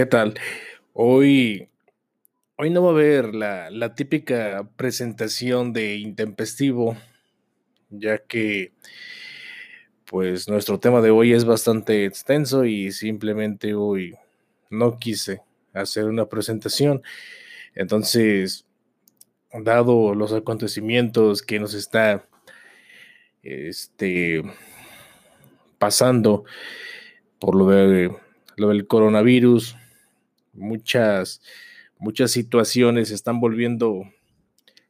¿Qué tal? Hoy, hoy no va a haber la, la típica presentación de intempestivo, ya que pues nuestro tema de hoy es bastante extenso y simplemente hoy no quise hacer una presentación. Entonces, dado los acontecimientos que nos está este, pasando por lo, de, lo del coronavirus, muchas, muchas situaciones se están volviendo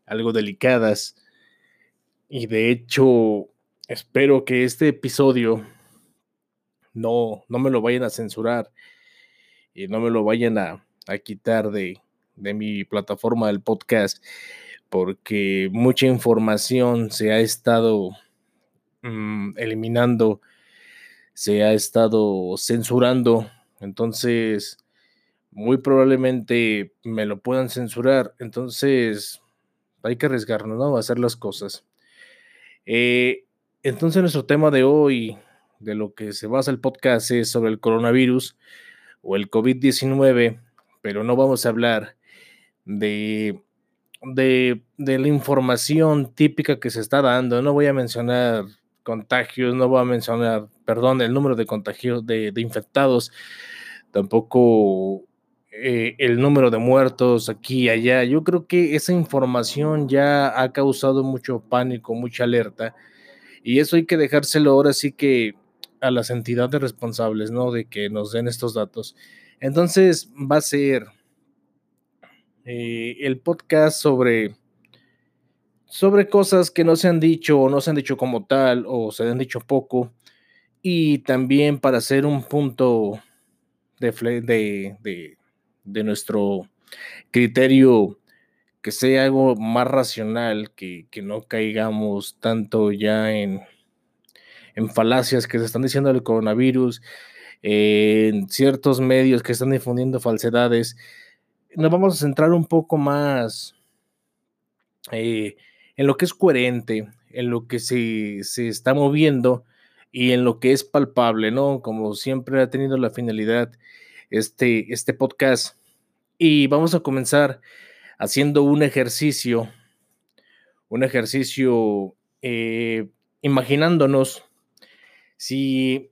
algo delicadas y de hecho espero que este episodio no, no me lo vayan a censurar y no me lo vayan a, a quitar de, de mi plataforma del podcast porque mucha información se ha estado mm, eliminando, se ha estado censurando. Entonces, muy probablemente me lo puedan censurar. Entonces, hay que arriesgarnos, ¿no? A hacer las cosas. Eh, entonces, nuestro tema de hoy, de lo que se basa el podcast, es sobre el coronavirus o el COVID-19, pero no vamos a hablar de, de, de, la información típica que se está dando. No voy a mencionar contagios, no voy a mencionar, perdón, el número de contagios, de, de infectados, tampoco eh, el número de muertos aquí y allá. Yo creo que esa información ya ha causado mucho pánico, mucha alerta. Y eso hay que dejárselo ahora sí que a las entidades responsables, ¿no? De que nos den estos datos. Entonces va a ser eh, el podcast sobre, sobre cosas que no se han dicho o no se han dicho como tal o se han dicho poco. Y también para hacer un punto de, de, de de nuestro criterio que sea algo más racional, que, no caigamos tanto ya en, en falacias que se están diciendo del coronavirus, en ciertos medios que están difundiendo falsedades. Nos vamos a centrar un poco más eh, en lo que es coherente, en lo que se, se está moviendo y en lo que es palpable, ¿no? Como siempre ha tenido la finalidad este, este podcast. Y vamos a comenzar haciendo un ejercicio, un ejercicio eh, imaginándonos si,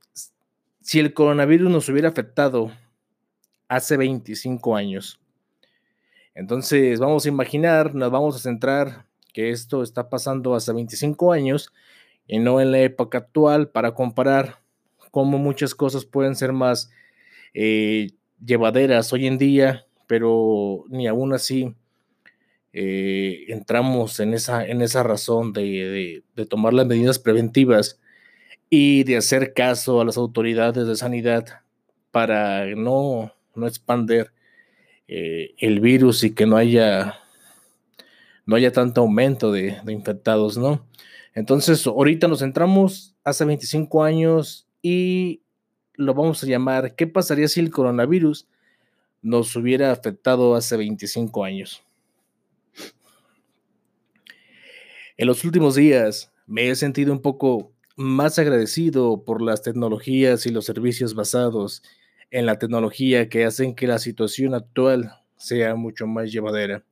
si el coronavirus nos hubiera afectado hace 25 años. Entonces vamos a imaginar, nos vamos a centrar que esto está pasando hace 25 años y no en la época actual para comparar cómo muchas cosas pueden ser más eh, llevaderas hoy en día, pero ni aún así eh, entramos en esa, en esa razón de, tomar las medidas preventivas y de hacer caso a las autoridades de sanidad para no, no expander eh, el virus y que no haya, no haya tanto aumento de, de infectados, ¿no? Entonces, ahorita nos centramos hace 25 años y lo vamos a llamar, ¿qué pasaría si el coronavirus nos hubiera afectado hace 25 años? En los últimos días me he sentido un poco más agradecido por las tecnologías y los servicios basados en la tecnología que hacen que la situación actual sea mucho más llevadera.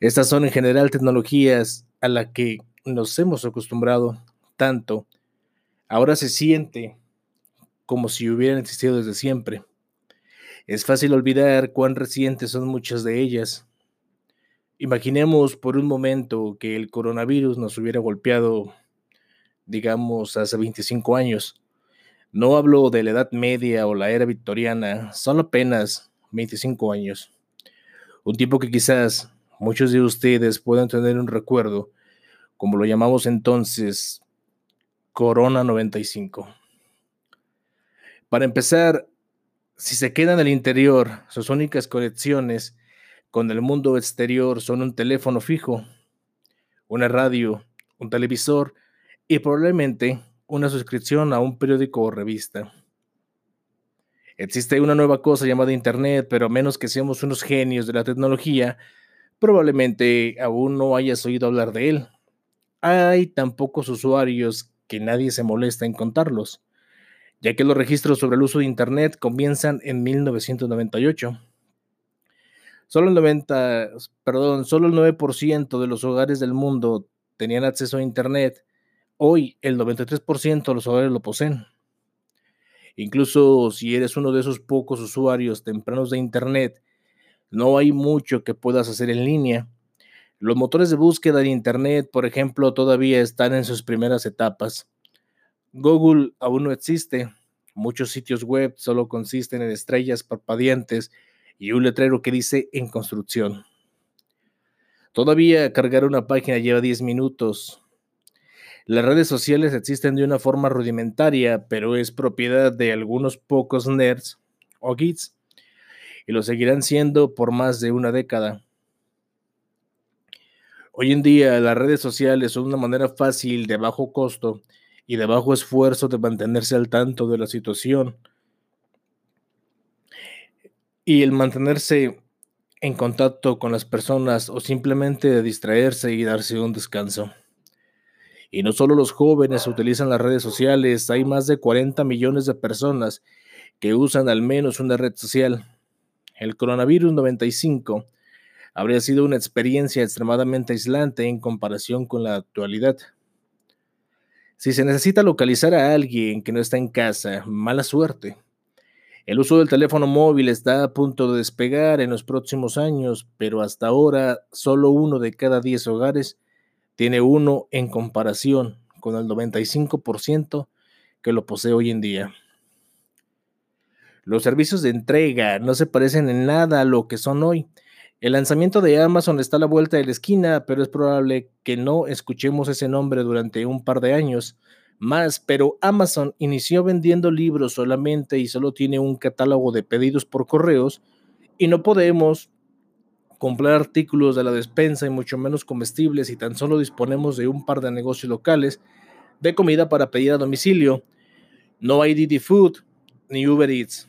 Estas son en general tecnologías a las que nos hemos acostumbrado tanto. Ahora se siente como si hubieran existido desde siempre. Es fácil olvidar cuán recientes son muchas de ellas. Imaginemos por un momento que el coronavirus nos hubiera golpeado, digamos, hace 25 años. No hablo de la Edad Media o la era victoriana, son apenas 25 años. Un tiempo que quizás muchos de ustedes puedan tener un recuerdo, como lo llamamos entonces, Corona 95. Para empezar, si se queda en el interior, sus únicas conexiones con el mundo exterior son un teléfono fijo, una radio, un televisor y probablemente una suscripción a un periódico o revista. Existe una nueva cosa llamada Internet, pero a menos que seamos unos genios de la tecnología, probablemente aún no hayas oído hablar de él. Hay tan pocos usuarios que nadie se molesta en contarlos. Ya que los registros sobre el uso de Internet comienzan en 1998. Solo el 90, perdón, solo el 9% de los hogares del mundo tenían acceso a Internet. Hoy el 93% de los hogares lo poseen. Incluso si eres uno de esos pocos usuarios tempranos de Internet, no hay mucho que puedas hacer en línea. Los motores de búsqueda de Internet, por ejemplo, todavía están en sus primeras etapas. Google aún no existe. Muchos sitios web solo consisten en estrellas parpadeantes y un letrero que dice en construcción. Todavía cargar una página lleva 10 minutos. Las redes sociales existen de una forma rudimentaria, pero es propiedad de algunos pocos nerds o geeks y lo seguirán siendo por más de una década. Hoy en día las redes sociales son una manera fácil, de bajo costo y de bajo esfuerzo de mantenerse al tanto de la situación y el mantenerse en contacto con las personas o simplemente de distraerse y darse un descanso. Y no solo los jóvenes utilizan las redes sociales, hay más de 40 millones de personas que usan al menos una red social. El coronavirus 95 habría sido una experiencia extremadamente aislante en comparación con la actualidad. Si se necesita localizar a alguien que no está en casa, mala suerte. El uso del teléfono móvil está a punto de despegar en los próximos años, pero hasta ahora solo uno de cada 10 hogares tiene uno en comparación con el 95% que lo posee hoy en día. Los servicios de entrega no se parecen en nada a lo que son hoy. El lanzamiento de Amazon está a la vuelta de la esquina, pero es probable que no escuchemos ese nombre durante un par de años más, pero Amazon inició vendiendo libros solamente y solo tiene un catálogo de pedidos por correos y no podemos comprar artículos de la despensa y mucho menos comestibles y tan solo disponemos de un par de negocios locales de comida para pedir a domicilio. No hay Didi Food ni Uber Eats.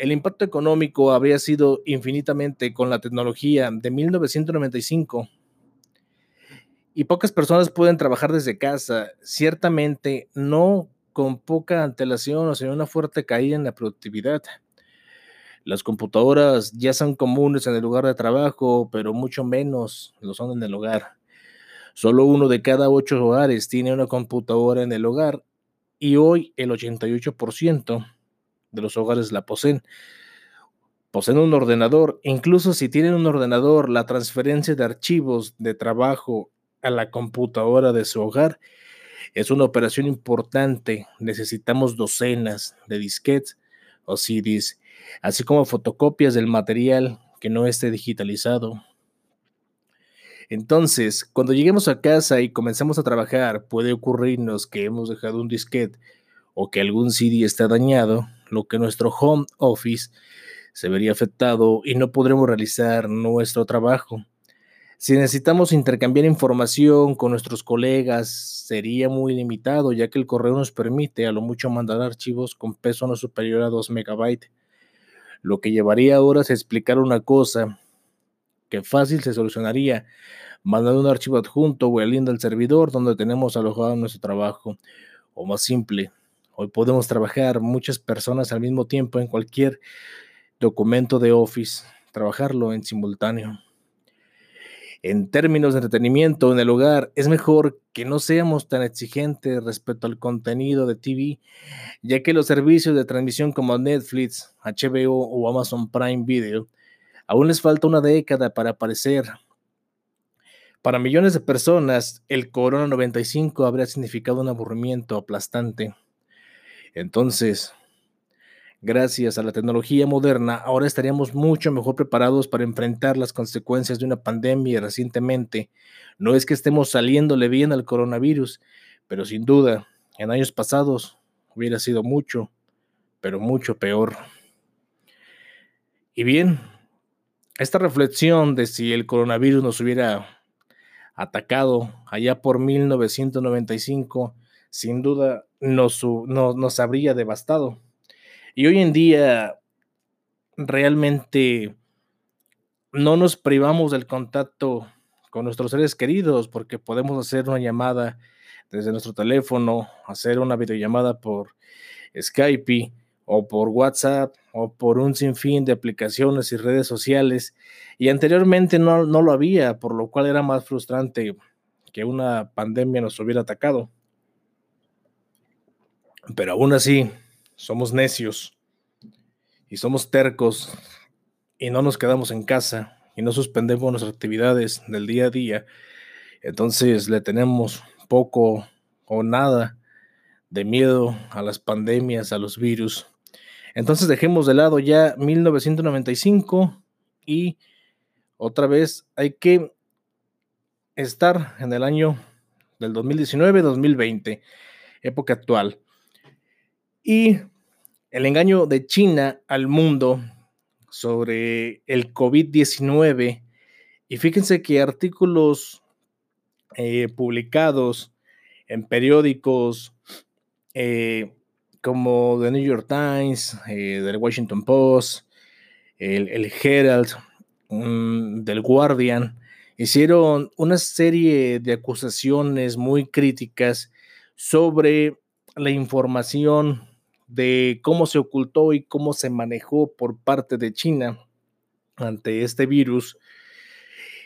El impacto económico habría sido infinitamente con la tecnología de 1995 y pocas personas pueden trabajar desde casa, ciertamente no con poca antelación o sin una fuerte caída en la productividad. Las computadoras ya son comunes en el lugar de trabajo, pero mucho menos lo son en el hogar. Solo uno de cada ocho hogares tiene una computadora en el hogar y hoy el 88% de los hogares la poseen. Poseen un ordenador, incluso si tienen un ordenador, la transferencia de archivos de trabajo a la computadora de su hogar. Es una operación importante. Necesitamos docenas de disquetes o CDs, así como fotocopias del material que no esté digitalizado. Entonces, cuando lleguemos a casa y comencemos a trabajar, puede ocurrirnos que hemos dejado un disquete o que algún CD está dañado, lo que nuestro home office se vería afectado y no podremos realizar nuestro trabajo. Si necesitamos intercambiar información con nuestros colegas, sería muy limitado, ya que el correo nos permite a lo mucho mandar archivos con peso no superior a 2 megabytes. Lo que llevaría horas a explicar una cosa que fácil se solucionaría mandando un archivo adjunto o el link del servidor donde tenemos alojado nuestro trabajo. O más simple, hoy podemos trabajar muchas personas al mismo tiempo en cualquier documento de Office, trabajarlo en simultáneo en términos de entretenimiento en el hogar, es mejor que no seamos tan exigentes respecto al contenido de TV, ya que los servicios de transmisión como Netflix, HBO o Amazon Prime Video aún les falta una década para aparecer. Para millones de personas, el Corona 95 habría significado un aburrimiento aplastante. Entonces, Gracias a la tecnología moderna, ahora estaríamos mucho mejor preparados para enfrentar las consecuencias de una pandemia recientemente. No es que estemos saliéndole bien al coronavirus, pero sin duda, en años pasados hubiera sido mucho, pero mucho peor. Y bien, esta reflexión de si el coronavirus nos hubiera atacado allá por 1995, sin duda nos, nos habría devastado y hoy en día realmente no nos privamos del contacto con nuestros seres queridos porque podemos hacer una llamada desde nuestro teléfono, hacer una videollamada por Skype o por WhatsApp o por un sinfín de aplicaciones y redes sociales. Y anteriormente no, no lo había, por lo cual era más frustrante que una pandemia nos hubiera atacado. Pero aún así, somos necios y somos tercos y no nos quedamos en casa y no suspendemos nuestras actividades del día a día. Entonces le tenemos poco o nada de miedo a las pandemias, a los virus. Entonces dejemos de lado ya 1995 y otra vez hay que estar en el año del 2019-2020, época actual. Y el engaño de China al mundo sobre el COVID-19. Y fíjense que artículos eh, publicados en periódicos eh, como The New York Times, eh, The Washington Post, el, Herald, mm, del Guardian, hicieron una serie de acusaciones muy críticas sobre la información de cómo se ocultó y cómo se manejó por parte de China ante este virus.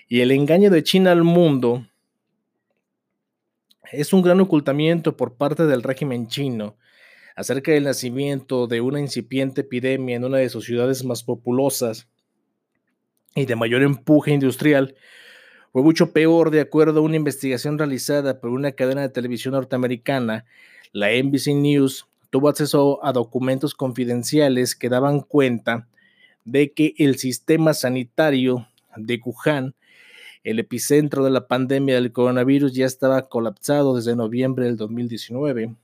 Y el engaño de China al mundo es un gran ocultamiento por parte del régimen chino acerca del nacimiento de una incipiente epidemia en una de sus ciudades más populosas y de mayor empuje industrial, fue mucho peor de acuerdo a una investigación realizada por una cadena de televisión norteamericana, la NBC News, tuvo acceso a documentos confidenciales que daban cuenta de que el sistema sanitario de Wuhan el epicentro de la pandemia del coronavirus ya estaba colapsado desde noviembre del 2019.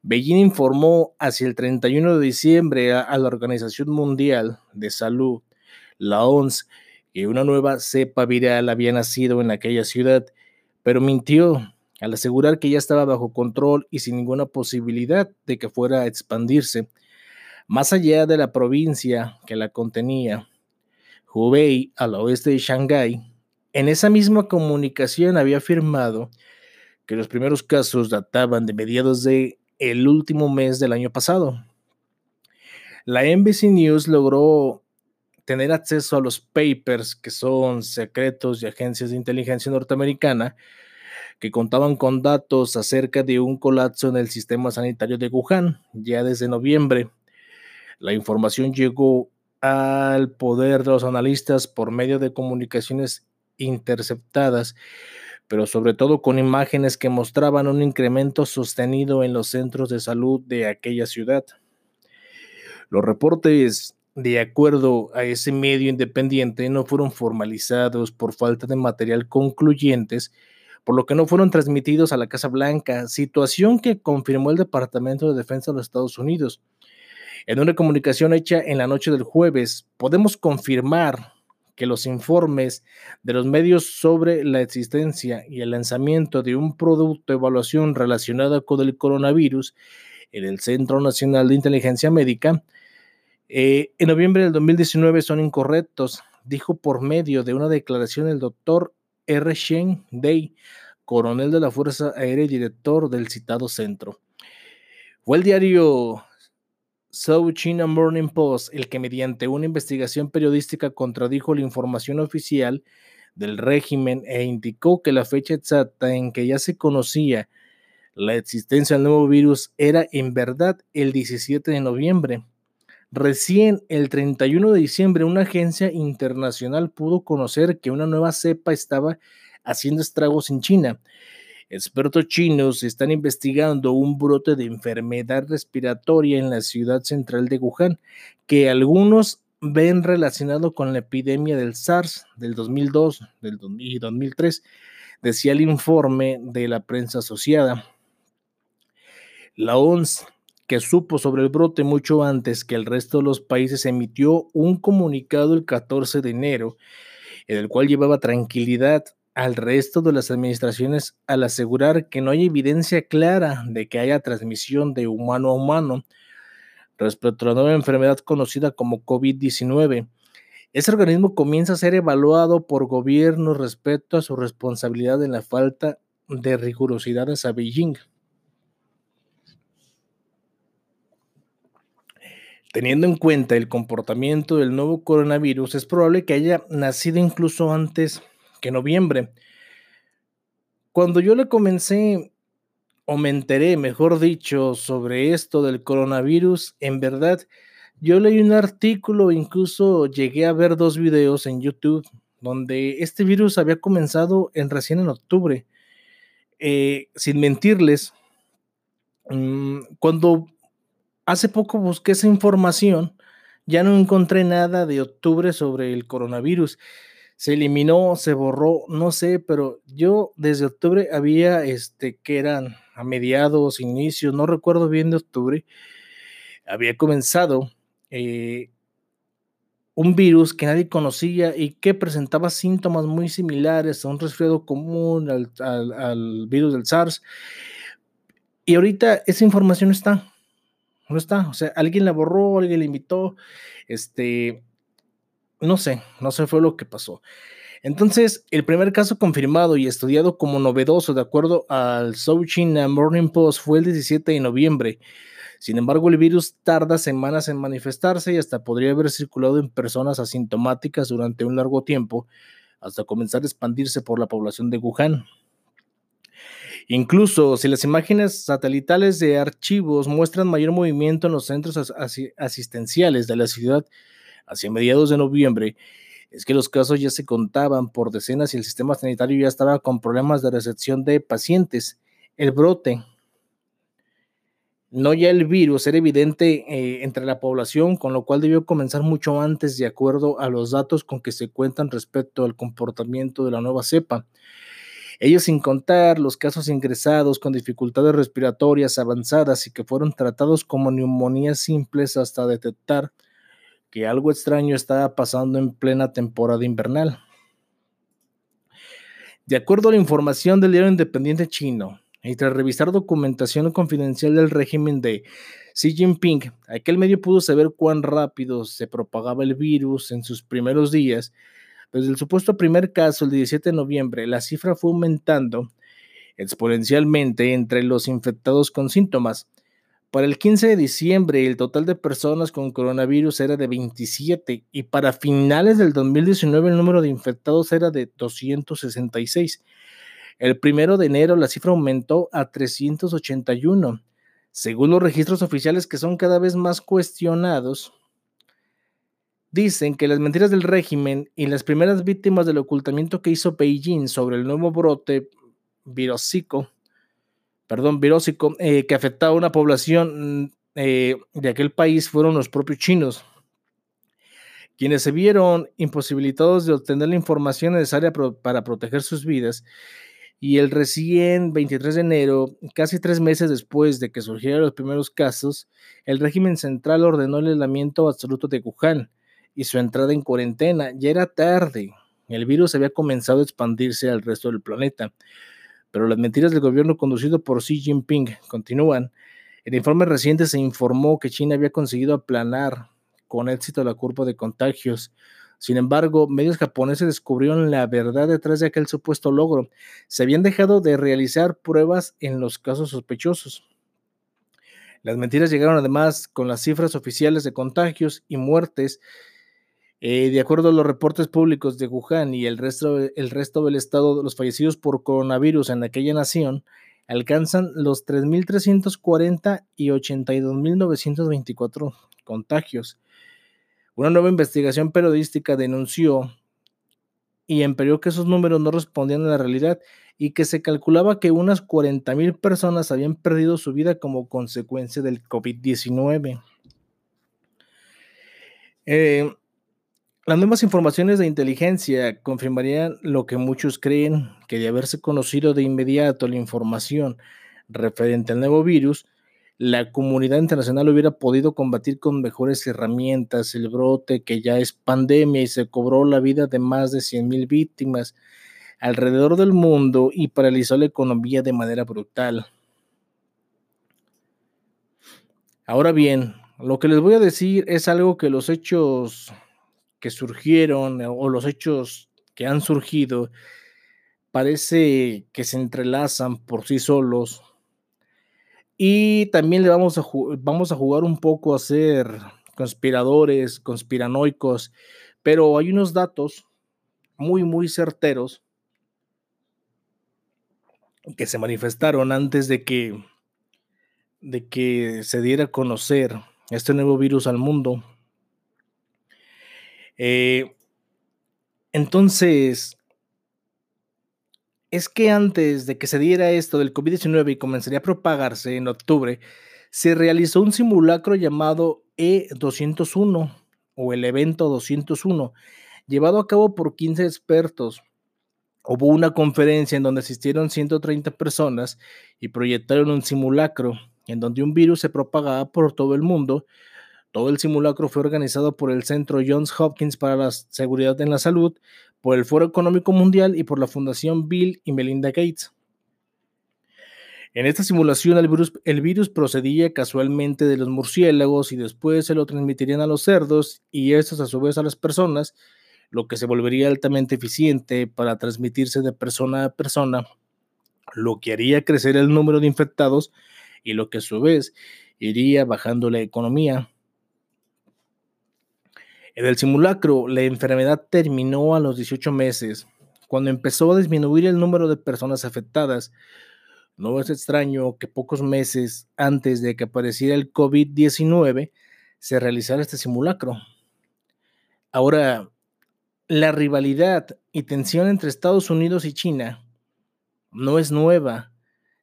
Beijing informó hacia el 31 de diciembre a, la Organización Mundial de Salud, la OMS, que una nueva cepa viral había nacido en aquella ciudad, pero mintió al asegurar que ya estaba bajo control y sin ninguna posibilidad de que fuera a expandirse más allá de la provincia que la contenía. Hubei, al oeste de Shanghái, en esa misma comunicación había afirmado que los primeros casos databan de mediados de el último mes del año pasado. La NBC News logró tener acceso a los papers que son secretos de agencias de inteligencia norteamericana que contaban con datos acerca de un colapso en el sistema sanitario de Wuhan ya desde noviembre. La información llegó al poder de los analistas por medio de comunicaciones interceptadas, pero sobre todo con imágenes que mostraban un incremento sostenido en los centros de salud de aquella ciudad. Los reportes, de acuerdo a ese medio independiente, no fueron formalizados por falta de material concluyentes, por lo que no fueron transmitidos a la Casa Blanca, situación que confirmó el Departamento de Defensa de los Estados Unidos. En una comunicación hecha en la noche del jueves, podemos confirmar que los informes de los medios sobre la existencia y el lanzamiento de un producto de evaluación relacionada con el coronavirus en el Centro Nacional de Inteligencia Médica eh, en noviembre del 2019 son incorrectos, dijo por medio de una declaración el doctor R. Shen Day, coronel de la Fuerza Aérea y director del citado centro. Fue el diario South China Morning Post, el que mediante una investigación periodística contradijo la información oficial del régimen e indicó que la fecha exacta en que ya se conocía la existencia del nuevo virus era en verdad el 17 de noviembre. Recién el 31 de diciembre una agencia internacional pudo conocer que una nueva cepa estaba haciendo estragos en China Expertos chinos están investigando un brote de enfermedad respiratoria en la ciudad central de Wuhan, que algunos ven relacionado con la epidemia del SARS del 2002 del y 2003, decía el informe de la prensa asociada. La ONS, que supo sobre el brote mucho antes que el resto de los países, emitió un comunicado el 14 de enero, en el cual llevaba tranquilidad al resto de las administraciones al asegurar que no hay evidencia clara de que haya transmisión de humano a humano respecto a la nueva enfermedad conocida como COVID-19. Ese organismo comienza a ser evaluado por gobiernos respecto a su responsabilidad en la falta de rigurosidades a Beijing. Teniendo en cuenta el comportamiento del nuevo coronavirus, es probable que haya nacido incluso antes que noviembre. Cuando yo le comencé, o me enteré, mejor dicho, sobre esto del coronavirus, en verdad, yo leí un artículo, incluso llegué a ver dos videos en YouTube, donde este virus había comenzado en recién en octubre. Eh, sin mentirles, mm, cuando hace poco busqué esa información, ya no encontré nada de octubre sobre el coronavirus. Se eliminó, se borró, no sé, pero yo desde octubre había, este, que eran a mediados, inicios, no recuerdo bien de octubre, había comenzado eh, un virus que nadie conocía y que presentaba síntomas muy similares a un resfriado común, al, al virus del SARS. Y ahorita esa información está, no está. O sea, alguien la borró, alguien la invitó. Este, no sé, no sé fue lo que pasó. Entonces, el primer caso confirmado y estudiado como novedoso, de acuerdo al South China Morning Post, fue el 17 de noviembre. Sin embargo, el virus tarda semanas en manifestarse y hasta podría haber circulado en personas asintomáticas durante un largo tiempo, hasta comenzar a expandirse por la población de Wuhan. Incluso si las imágenes satelitales de archivos muestran mayor movimiento en los centros asistenciales de la ciudad hacia mediados de noviembre, es que los casos ya se contaban por decenas y el sistema sanitario ya estaba con problemas de recepción de pacientes. El brote, no ya el virus, era evidente eh, entre la población, con lo cual debió comenzar mucho antes de acuerdo a los datos con que se cuentan respecto al comportamiento de la nueva cepa. Ellos sin contar los casos ingresados con dificultades respiratorias avanzadas y que fueron tratados como neumonías simples hasta detectar que algo extraño estaba pasando en plena temporada invernal. De acuerdo a la información del diario independiente chino, y tras revisar documentación confidencial del régimen de Xi Jinping, aquel medio pudo saber cuán rápido se propagaba el virus en sus primeros días desde el supuesto primer caso, el 17 de noviembre, la cifra fue aumentando exponencialmente entre los infectados con síntomas. Para el 15 de diciembre, el total de personas con coronavirus era de 27 y para finales del 2019 el número de infectados era de 266. El primero de enero la cifra aumentó a 381. Según los registros oficiales que son cada vez más cuestionados, Dicen que las mentiras del régimen y las primeras víctimas del ocultamiento que hizo Beijing sobre el nuevo brote virósico, perdón, eh, que afectaba a una población mm, eh, de aquel país fueron los propios chinos, quienes se vieron imposibilitados de obtener la información necesaria para proteger sus vidas. Y el recién 23 de enero, casi tres meses después de que surgieran los primeros casos, el régimen central ordenó el aislamiento absoluto de Wuhan y su entrada en cuarentena. Ya era tarde. El virus había comenzado a expandirse al resto del planeta. Pero las mentiras del gobierno conducido por Xi Jinping continúan. En informe reciente se informó que China había conseguido aplanar con éxito la curva de contagios. Sin embargo, medios japoneses descubrieron la verdad detrás de aquel supuesto logro. Se habían dejado de realizar pruebas en los casos sospechosos. Las mentiras llegaron además con las cifras oficiales de contagios y muertes eh, de acuerdo a los reportes públicos de Wuhan y el resto, resto del estado, los fallecidos por coronavirus en aquella nación alcanzan los 3.340 y 82.924 contagios. Una nueva investigación periodística denunció y emperió que esos números no respondían a la realidad y que se calculaba que unas 40.000 personas habían perdido su vida como consecuencia del COVID-19. Eh, las nuevas informaciones de inteligencia confirmarían lo que muchos creen, que de haberse conocido de inmediato la información referente al nuevo virus, la comunidad internacional hubiera podido combatir con mejores herramientas el brote que ya es pandemia y se cobró la vida de más de 100.000 víctimas alrededor del mundo y paralizó la economía de manera brutal. Ahora bien, lo que les voy a decir es algo que los hechos que surgieron o los hechos que han surgido parece que se entrelazan por sí solos. Y también le vamos a, vamos a jugar un poco a ser conspiradores, conspiranoicos, pero hay unos datos muy, muy certeros que se manifestaron antes de que, de que se diera a conocer este nuevo virus al mundo. Eh, entonces, es que antes de que se diera esto del COVID-19 y comenzaría a propagarse en octubre, se realizó un simulacro llamado E201 o el evento 201, llevado a cabo por 15 expertos Hubo una conferencia en donde asistieron 130 personas y proyectaron un simulacro en donde un virus se propagaba por todo el mundo. Todo el simulacro fue organizado por el Centro Johns Hopkins para la Seguridad en la Salud, por el Foro Económico Mundial y por la Fundación Bill y Melinda Gates. En esta simulación el virus, procedía casualmente de los murciélagos y después se lo transmitirían a los cerdos y estos a su vez a las personas lo que se volvería altamente eficiente para transmitirse de persona a persona, lo que haría crecer el número de infectados y lo que a su vez iría bajando la economía. En el simulacro, la enfermedad terminó a los 18 meses, cuando empezó a disminuir el número de personas afectadas. No es extraño que pocos meses antes de que apareciera el COVID-19 se realizara este simulacro. Ahora, la rivalidad y tensión entre Estados Unidos y China no es nueva.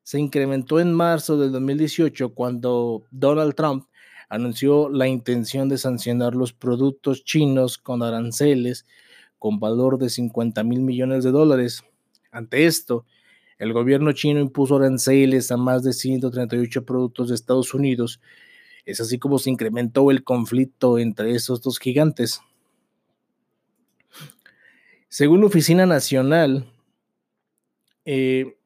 Se incrementó en marzo del 2018 cuando Donald Trump anunció la intención de sancionar los productos chinos con aranceles con valor de 50 mil millones de dólares. Ante esto, el gobierno chino impuso aranceles a más de 138 productos de Estados Unidos. Es así como se incrementó el conflicto entre esos dos gigantes. Según la Oficina Nacional eh,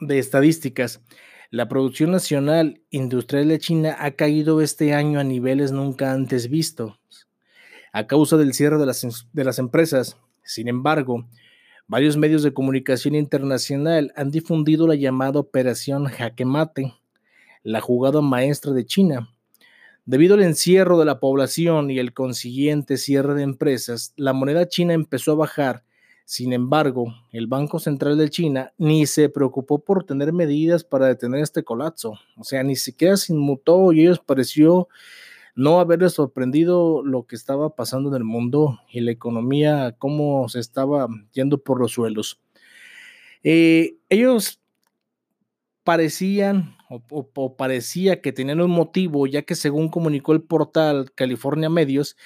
de Estadísticas, la producción nacional industrial de China ha caído este año a niveles nunca antes vistos a causa del cierre de las, empresas. Sin embargo, varios medios de comunicación internacional han difundido la llamada Operación Jaque Mate, la jugada maestra de China, Debido al encierro de la población y el consiguiente cierre de empresas, la moneda china empezó a bajar. Sin embargo, el Banco Central de China ni se preocupó por tener medidas para detener este colapso. O sea, ni siquiera se inmutó y ellos pareció no haberles sorprendido lo que estaba pasando en el mundo y la economía, cómo se estaba yendo por los suelos. Eh, ellos parecían o, parecía que tenían un motivo, ya que según comunicó el portal California Medios,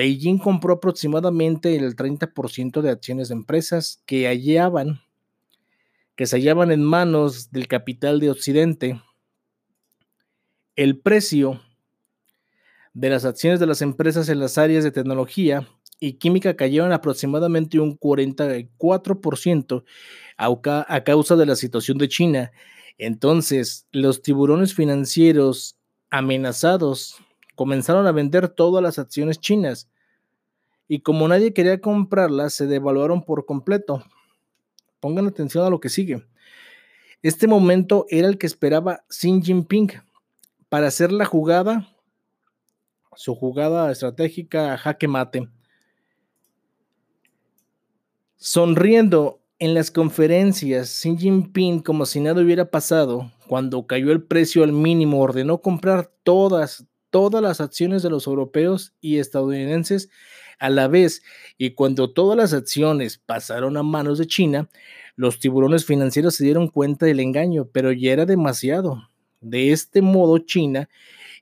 Beijing compró aproximadamente el 30% de acciones de empresas que hallaban, que se hallaban en manos del capital de Occidente. El precio de las acciones de las empresas en las áreas de tecnología y química cayeron aproximadamente un 44% a causa de la situación de China entonces, los tiburones financieros amenazados comenzaron a vender todas las acciones chinas y como nadie quería comprarlas, se devaluaron por completo. Pongan atención a lo que sigue. Este momento era el que esperaba Xi Jinping para hacer la jugada, su jugada estratégica jaque mate. Sonriendo en las conferencias, Xi Jinping, como si nada hubiera pasado, cuando cayó el precio al mínimo, ordenó comprar todas, todas las acciones de los europeos y estadounidenses a la vez. Y cuando todas las acciones pasaron a manos de China, los tiburones financieros se dieron cuenta del engaño, pero ya era demasiado. De este modo, China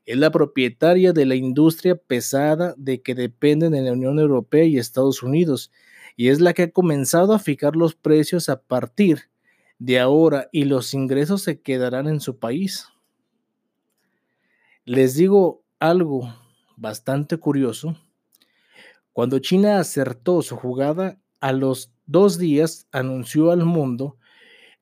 es la propietaria de la industria pesada de que dependen de la Unión Europea y Estados Unidos y es la que ha comenzado a fijar los precios a partir de ahora y los ingresos se quedarán en su país. Les digo algo bastante curioso. Cuando China acertó su jugada, a los dos días anunció al mundo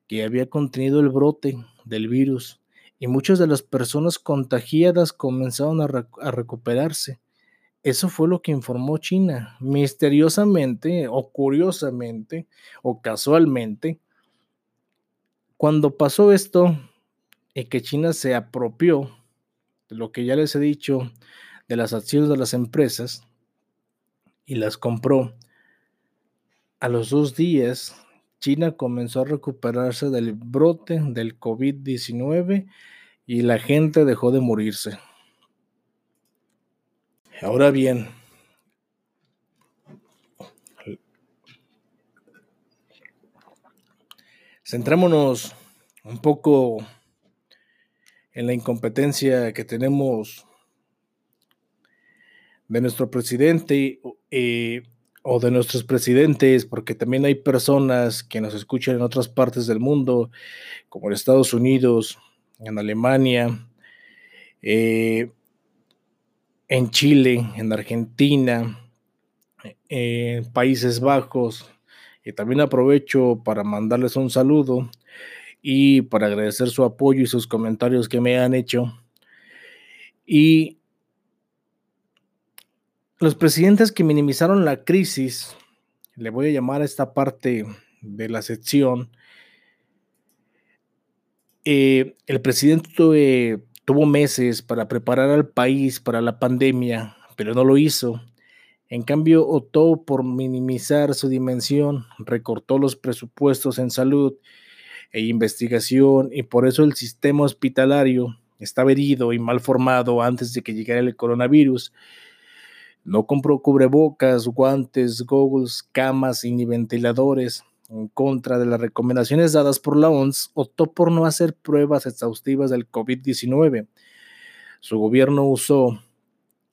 que había contenido el brote del virus y muchas de las personas contagiadas comenzaron a, recuperarse eso fue lo que informó China. Misteriosamente o curiosamente o casualmente, cuando pasó esto y que China se apropió lo que ya les he dicho de las acciones de las empresas y las compró, a los dos días China comenzó a recuperarse del brote del COVID-19 y la gente dejó de morirse. Ahora bien, centrémonos un poco en la incompetencia que tenemos de nuestro presidente eh, o de nuestros presidentes, porque también hay personas que nos escuchan en otras partes del mundo, como en Estados Unidos, en Alemania, eh, en Chile, en Argentina, en Países Bajos. Y también aprovecho para mandarles un saludo y para agradecer su apoyo y sus comentarios que me han hecho. Y los presidentes que minimizaron la crisis, le voy a llamar a esta parte de la sección, eh, el presidente tuvo meses para preparar al país para la pandemia, pero no lo hizo. En cambio, optó por minimizar su dimensión, recortó los presupuestos en salud e investigación y por eso el sistema hospitalario estaba herido y mal formado antes de que llegara el coronavirus. No compró cubrebocas, guantes, goggles, camas ni ventiladores en contra de las recomendaciones dadas por la OMS, optó por no hacer pruebas exhaustivas del COVID-19. Su gobierno usó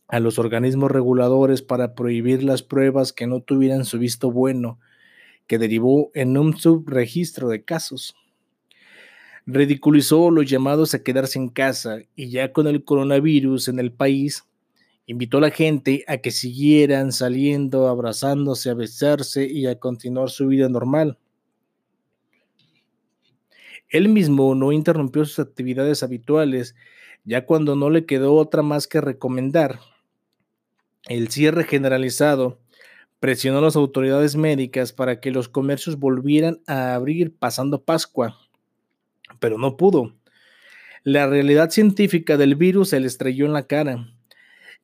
a los organismos reguladores para prohibir las pruebas que no tuvieran su visto bueno, que derivó en un subregistro de casos. Ridiculizó los llamados a quedarse en casa y ya con el coronavirus en el país, Invitó a la gente a que siguieran saliendo, abrazándose, a besarse y a continuar su vida normal. Él mismo no interrumpió sus actividades habituales, ya cuando no le quedó otra más que recomendar. El cierre generalizado presionó a las autoridades médicas para que los comercios volvieran a abrir pasando Pascua, pero no pudo. La realidad científica del virus se le estrelló en la cara.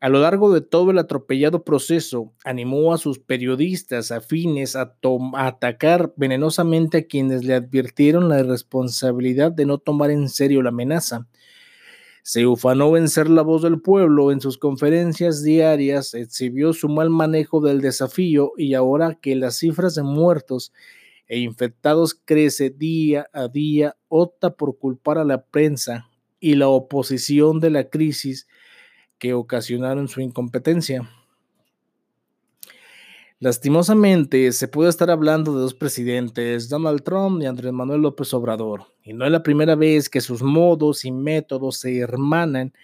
A lo largo de todo el atropellado proceso, animó a sus periodistas afines a, atacar venenosamente a quienes le advirtieron la responsabilidad de no tomar en serio la amenaza. Se ufanó en ser la voz del pueblo en sus conferencias diarias, exhibió su mal manejo del desafío y ahora que las cifras de muertos e infectados crece día a día, opta por culpar a la prensa y la oposición de la crisis que ocasionaron su incompetencia. Lastimosamente, se puede estar hablando de dos presidentes, Donald Trump y Andrés Manuel López Obrador, y no es la primera vez que sus modos y métodos se hermanan,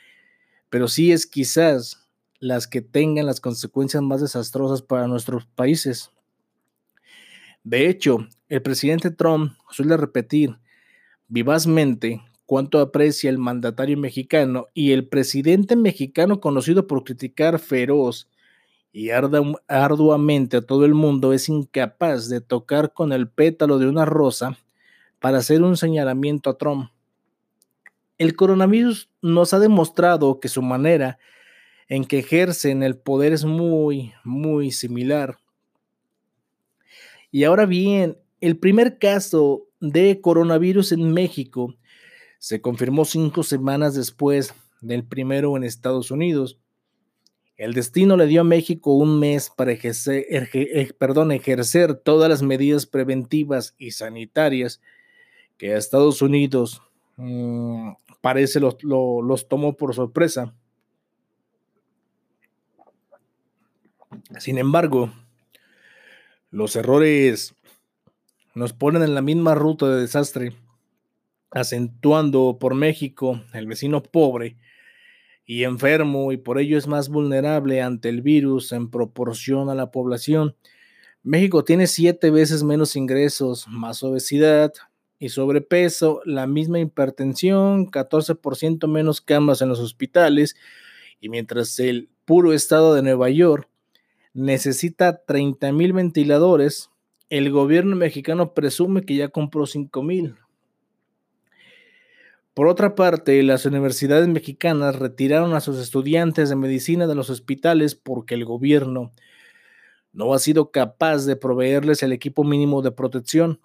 pero sí es quizás las que tengan las consecuencias más desastrosas para nuestros países. De hecho, el presidente Trump suele repetir vivazmente cuánto aprecia el mandatario mexicano y el presidente mexicano conocido por criticar feroz y arduamente a todo el mundo es incapaz de tocar con el pétalo de una rosa para hacer un señalamiento a Trump. El coronavirus nos ha demostrado que su manera en que ejercen el poder es muy, muy similar. Y ahora bien, el primer caso de coronavirus en México se confirmó cinco semanas después del primero en Estados Unidos. El destino le dio a México un mes para ejercer, perdón, ejercer todas las medidas preventivas y sanitarias que a Estados Unidos mm, parece los, los tomó por sorpresa. Sin embargo, los errores nos ponen en la misma ruta de desastre acentuando por México el vecino pobre y enfermo y por ello es más vulnerable ante el virus en proporción a la población. México tiene siete veces menos ingresos, más obesidad y sobrepeso, la misma hipertensión, 14% menos camas en los hospitales y mientras el puro estado de Nueva York necesita 30 mil ventiladores. El gobierno mexicano presume que ya compró 5 mil. Por otra parte, las universidades mexicanas retiraron a sus estudiantes de medicina de los hospitales porque el gobierno no ha sido capaz de proveerles el equipo mínimo de protección.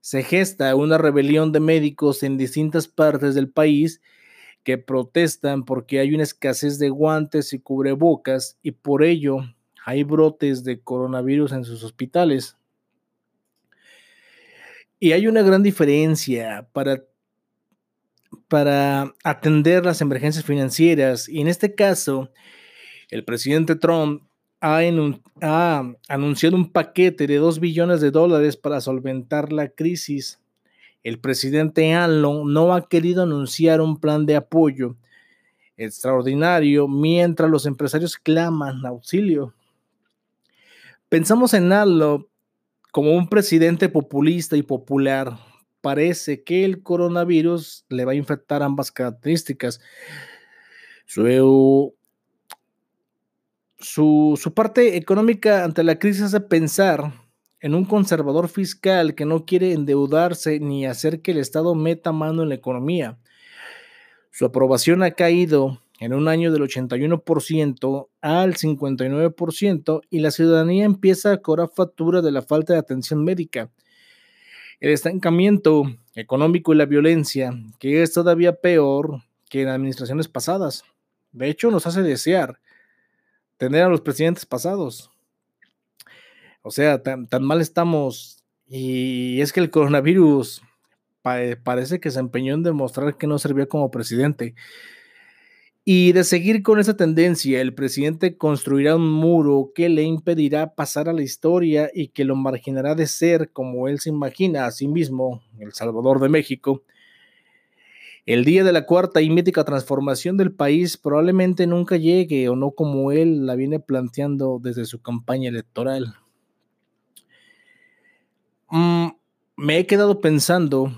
Se gesta una rebelión de médicos en distintas partes del país que protestan porque hay una escasez de guantes y cubrebocas y por ello hay brotes de coronavirus en sus hospitales. Y hay una gran diferencia para para atender las emergencias financieras. Y en este caso, el presidente Trump ha, anunciado un paquete de 2 billones de dólares para solventar la crisis. El presidente Allen no ha querido anunciar un plan de apoyo extraordinario mientras los empresarios claman auxilio. Pensamos en Allen como un presidente populista y popular, parece que el coronavirus le va a infectar ambas características. Su, su, parte económica ante la crisis hace pensar en un conservador fiscal que no quiere endeudarse ni hacer que el Estado meta mano en la economía. Su aprobación ha caído en un año del 81% al 59% y la ciudadanía empieza a cobrar factura de la falta de atención médica el estancamiento económico y la violencia, que es todavía peor que en administraciones pasadas. De hecho, nos hace desear tener a los presidentes pasados. O sea, tan, mal estamos. Y es que el coronavirus parece que se empeñó en demostrar que no servía como presidente. Y de seguir con esa tendencia, el presidente construirá un muro que le impedirá pasar a la historia y que lo marginará de ser, como él se imagina a sí mismo, el Salvador de México. El día de la cuarta y mítica transformación del país probablemente nunca llegue o no como él la viene planteando desde su campaña electoral. Mm, me he quedado pensando,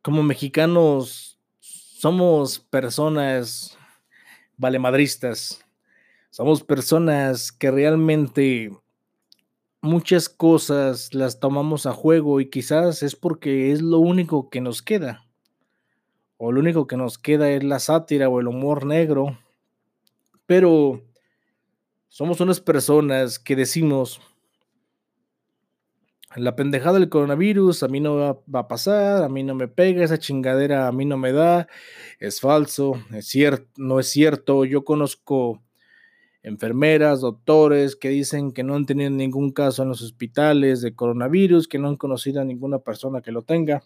como mexicanos somos personas valemadristas, somos personas que realmente muchas cosas las tomamos a juego y quizás es porque es lo único que nos queda. O lo único que nos queda es la sátira o el humor negro. Pero somos unas personas que decimos, la pendejada del coronavirus a mí no va, a pasar, a mí no me pega, esa chingadera a mí no me da, es falso, es cierto, no es cierto. Yo conozco enfermeras, doctores que dicen que no han tenido ningún caso en los hospitales de coronavirus, que no han conocido a ninguna persona que lo tenga.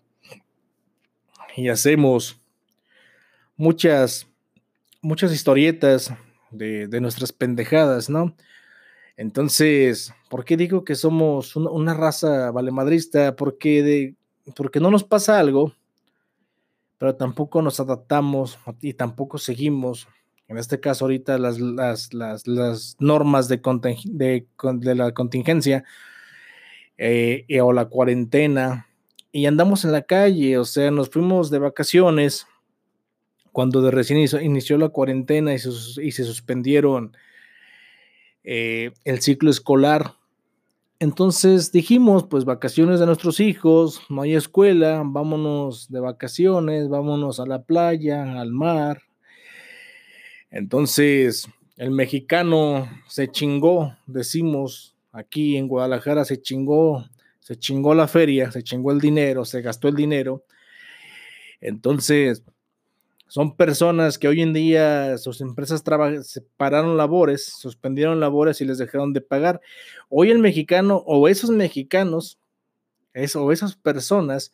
Y hacemos muchas, muchas historietas de, de nuestras pendejadas, ¿no? Entonces, ¿por qué digo que somos una, raza valemadrista? Porque, de, porque no nos pasa algo, pero tampoco nos adaptamos y tampoco seguimos, en este caso ahorita, las, las, normas de, de, la contingencia eh, o la cuarentena y andamos en la calle, o sea, nos fuimos de vacaciones cuando de recién inició, la cuarentena y y se suspendieron eh, el ciclo escolar. Entonces dijimos, pues vacaciones de nuestros hijos, no hay escuela, vámonos de vacaciones, vámonos a la playa, al mar. Entonces, el mexicano se chingó, decimos, aquí en Guadalajara se chingó, se chingó la feria, se chingó el dinero, se gastó el dinero. Entonces, son personas que hoy en día sus empresas pararon labores, suspendieron labores y les dejaron de pagar. Hoy el mexicano o esos mexicanos o esas personas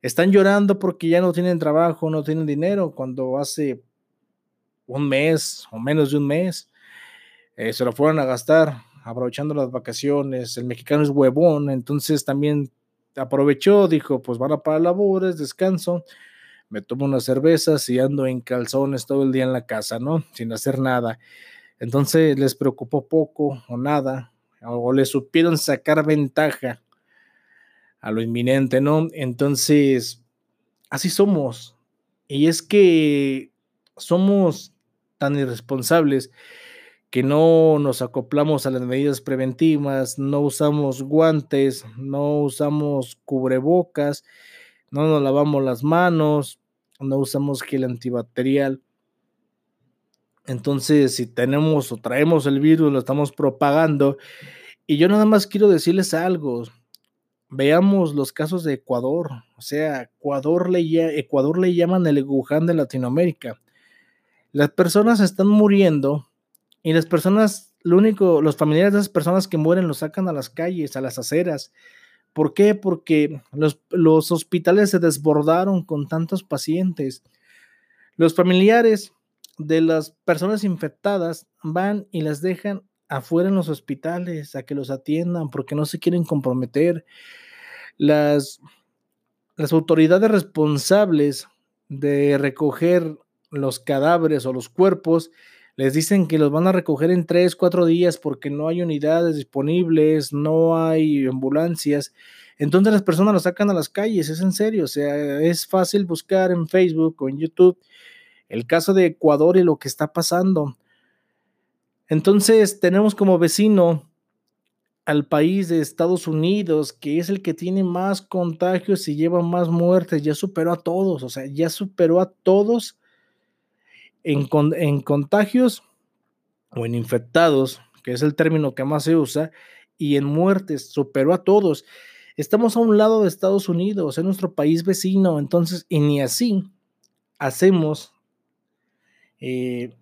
están llorando porque ya no tienen trabajo, no tienen dinero, cuando hace un mes o menos de un mes eh, se lo fueron a gastar aprovechando las vacaciones. El mexicano es huevón, entonces también aprovechó, dijo, pues van a parar labores, descanso me tomo unas cervezas y ando en calzones todo el día en la casa, ¿no? Sin hacer nada. Entonces les preocupó poco o nada, o le supieron sacar ventaja a lo inminente, ¿no? Entonces, así somos. Y es que somos tan irresponsables que no nos acoplamos a las medidas preventivas, no usamos guantes, no usamos cubrebocas, no nos lavamos las manos, no usamos gel antibacterial. Entonces, si tenemos o traemos el virus, lo estamos propagando. Y yo nada más quiero decirles algo. Veamos los casos de Ecuador. O sea, Ecuador le, Ecuador le llaman el Wuhan de Latinoamérica. Las personas están muriendo y las personas, lo único, los familiares de esas personas que mueren los sacan a las calles, a las aceras. ¿Por qué? Porque los, los hospitales se desbordaron con tantos pacientes. Los familiares de las personas infectadas van y las dejan afuera en los hospitales a que los atiendan porque no se quieren comprometer. Las, las autoridades responsables de recoger los cadáveres o los cuerpos les dicen que los van a recoger en tres, cuatro días porque no hay unidades disponibles, no hay ambulancias. Entonces las personas los sacan a las calles, es en serio, o sea, es fácil buscar en Facebook o en YouTube el caso de Ecuador y lo que está pasando. Entonces tenemos como vecino al país de Estados Unidos, que es el que tiene más contagios y lleva más muertes, ya superó a todos, o sea, ya superó a todos en, en contagios o en infectados, que es el término que más se usa, y en muertes, superó a todos. Estamos a un lado de Estados Unidos, es nuestro país vecino, entonces, y ni así hacemos eh,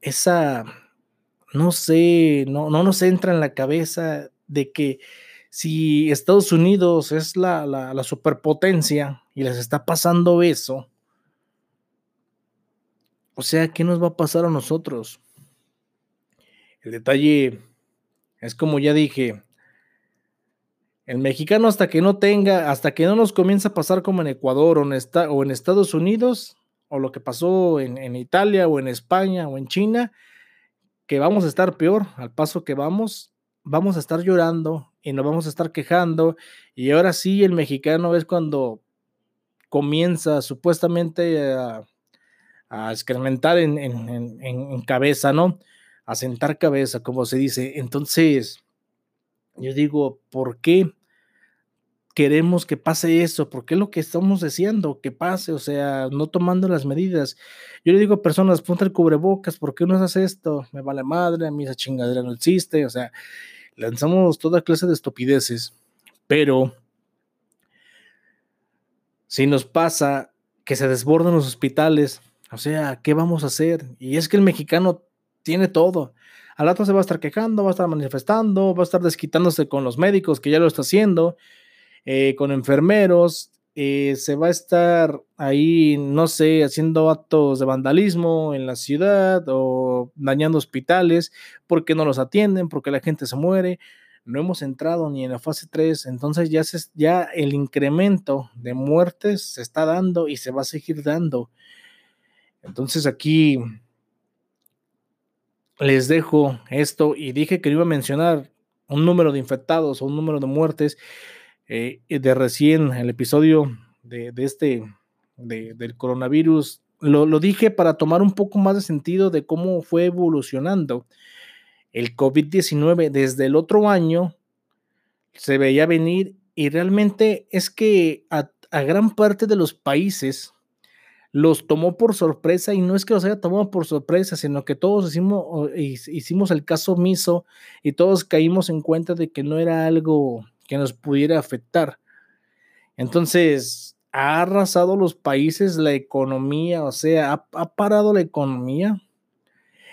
esa, no sé, no, no nos entra en la cabeza de que si Estados Unidos es la, la, la superpotencia y les está pasando eso, o sea, ¿qué nos va a pasar a nosotros? El detalle es como ya dije, el mexicano hasta que no tenga, hasta que no nos comienza a pasar como en Ecuador o en, Estados Unidos, o lo que pasó en, en, Italia o en España o en China, que vamos a estar peor al paso que vamos, vamos a estar llorando y nos vamos a estar quejando. Y ahora sí, el mexicano es cuando comienza supuestamente a a excrementar en, en, cabeza, ¿no? A sentar cabeza, como se dice. Entonces, yo digo, ¿por qué queremos que pase eso? ¿Por qué lo que estamos deseando que pase? O sea, no tomando las medidas. Yo le digo a personas, ponte el cubrebocas, ¿por qué no haces esto? Me vale madre, a mí esa chingadera no existe. O sea, lanzamos toda clase de estupideces, pero si nos pasa que se desbordan los hospitales, o sea, ¿qué vamos a hacer? Y es que el mexicano tiene todo. Al rato se va a estar quejando, va a estar manifestando, va a estar desquitándose con los médicos, que ya lo está haciendo, eh, con enfermeros, eh, se va a estar ahí, no sé, haciendo actos de vandalismo en la ciudad o dañando hospitales porque no los atienden, porque la gente se muere. No hemos entrado ni en la fase 3, entonces ya, se, ya el incremento de muertes se está dando y se va a seguir dando. Entonces aquí les dejo esto y dije que iba a mencionar un número de infectados o un número de muertes eh, de recién el episodio de, este del coronavirus. Lo, dije para tomar un poco más de sentido de cómo fue evolucionando. El COVID-19 desde el otro año se veía venir y realmente es que a gran parte de los países los tomó por sorpresa y no es que los haya tomado por sorpresa, sino que todos hicimos, hicimos el caso omiso y todos caímos en cuenta de que no era algo que nos pudiera afectar. Entonces, ha arrasado los países la economía, o sea, ha, ha parado la economía.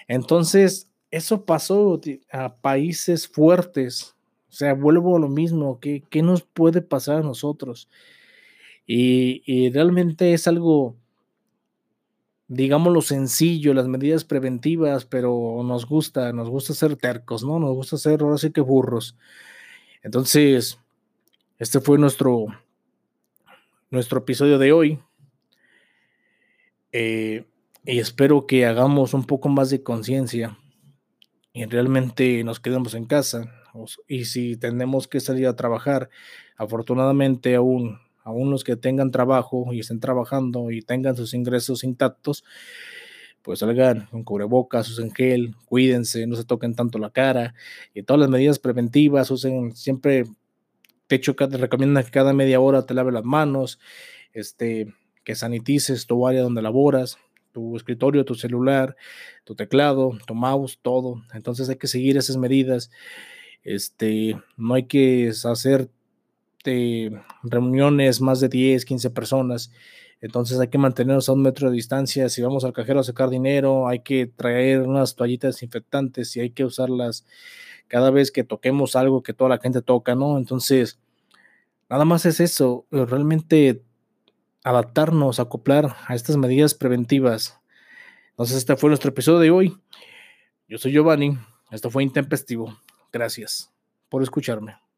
Entonces, eso pasó a países fuertes. O sea, vuelvo a lo mismo, ¿qué, qué nos puede pasar a nosotros? Y, y realmente es algo digámoslo sencillo, las medidas preventivas, pero nos gusta, nos gusta ser tercos, ¿no? Nos gusta ser ahora sí que burros. Entonces, este fue nuestro, nuestro episodio de hoy. Eh, y espero que hagamos un poco más de conciencia y realmente nos quedemos en casa. Y si tenemos que salir a trabajar, afortunadamente aún aún los que tengan trabajo y estén trabajando y tengan sus ingresos intactos, pues salgan con cubrebocas, usen gel, cuídense, no se toquen tanto la cara y todas las medidas preventivas, usen siempre, de hecho, te recomiendan que cada media hora te lave las manos, este, que sanitices tu área donde laboras, tu escritorio, tu celular, tu teclado, tu mouse, todo. Entonces hay que seguir esas medidas. Este, no hay que hacer reuniones más de 10, 15 personas. Entonces hay que mantenernos a un metro de distancia. Si vamos al cajero a sacar dinero, hay que traer unas toallitas desinfectantes y hay que usarlas cada vez que toquemos algo que toda la gente toca, ¿no? Entonces, nada más es eso. Realmente adaptarnos, acoplar a estas medidas preventivas. Entonces, este fue nuestro episodio de hoy. Yo soy Giovanni. Esto fue Intempestivo. Gracias por escucharme.